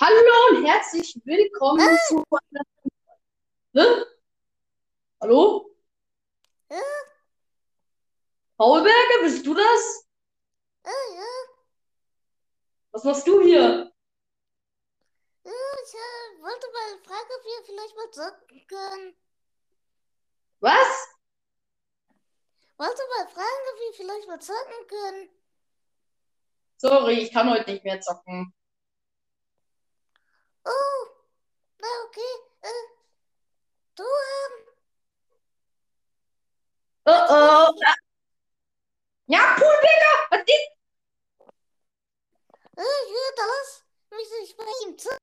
Hallo und herzlich willkommen Äh. zu einer. Hä? Hallo? Ja, Paulberger, bist du das? ja, ja, Was machst du hier? ja, ich äh, wollte mal fragen, ob wir vielleicht mal zocken können. Was? Wollte mal fragen, ob wir vielleicht mal zocken können. Sorry, ich kann heute nicht mehr zocken. Oh, na okay. Äh, du, ähm, Oh oh. Ja, Paulberger, was ist? äh, ja, da lass mich nicht bei ihm zocken.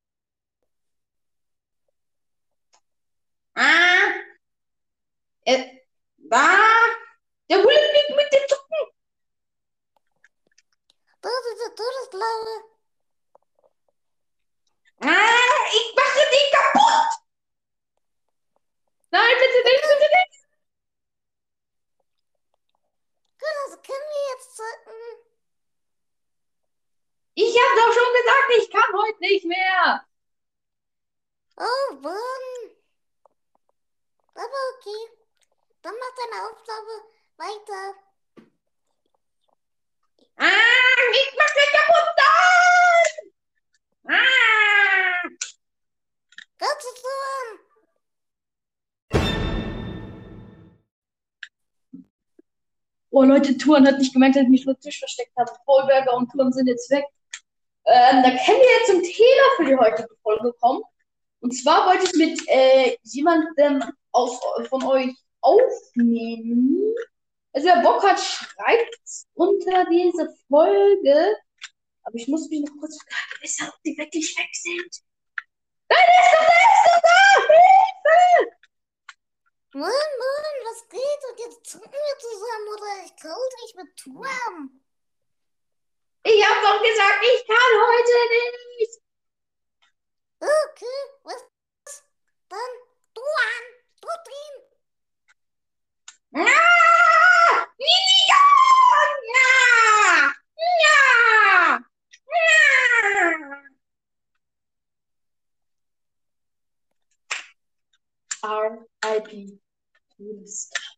Ah. Äh, da. Der will nicht mit dir zocken. Da ist der Todesblaue. Ah, ich mache dich kaputt. Nein, bitte nicht, bitte nicht. Gut, also zocken. Ich habe doch schon gesagt, ich kann heute nicht mehr. Oh, Mann. Aber okay. Dann mach deine Aufgabe weiter. Oh Leute, Turan hat nicht gemerkt, dass ich mich vor Tisch versteckt habe. Paulberger und Turan sind jetzt weg. Ähm, da können wir jetzt zum Thema für die heutige Folge kommen. Und zwar wollte ich mit äh, jemandem aus, von euch aufnehmen. Also wer Bock hat, schreibt unter diese Folge. Aber ich muss mich noch kurz vergewissern, ob die wirklich weg sind. Nein, ist doch da, der ist doch da! Hilfe! Mann, Mann, was geht? Und jetzt zocken wir zusammen oder ich call dich mit Turm. Ich hab doch gesagt, ich kann heute nicht. Okay, was? Dann du an, du ihn. Ja! Ja! Ja! Ja! Ja! R.I.P. Todesstrafe.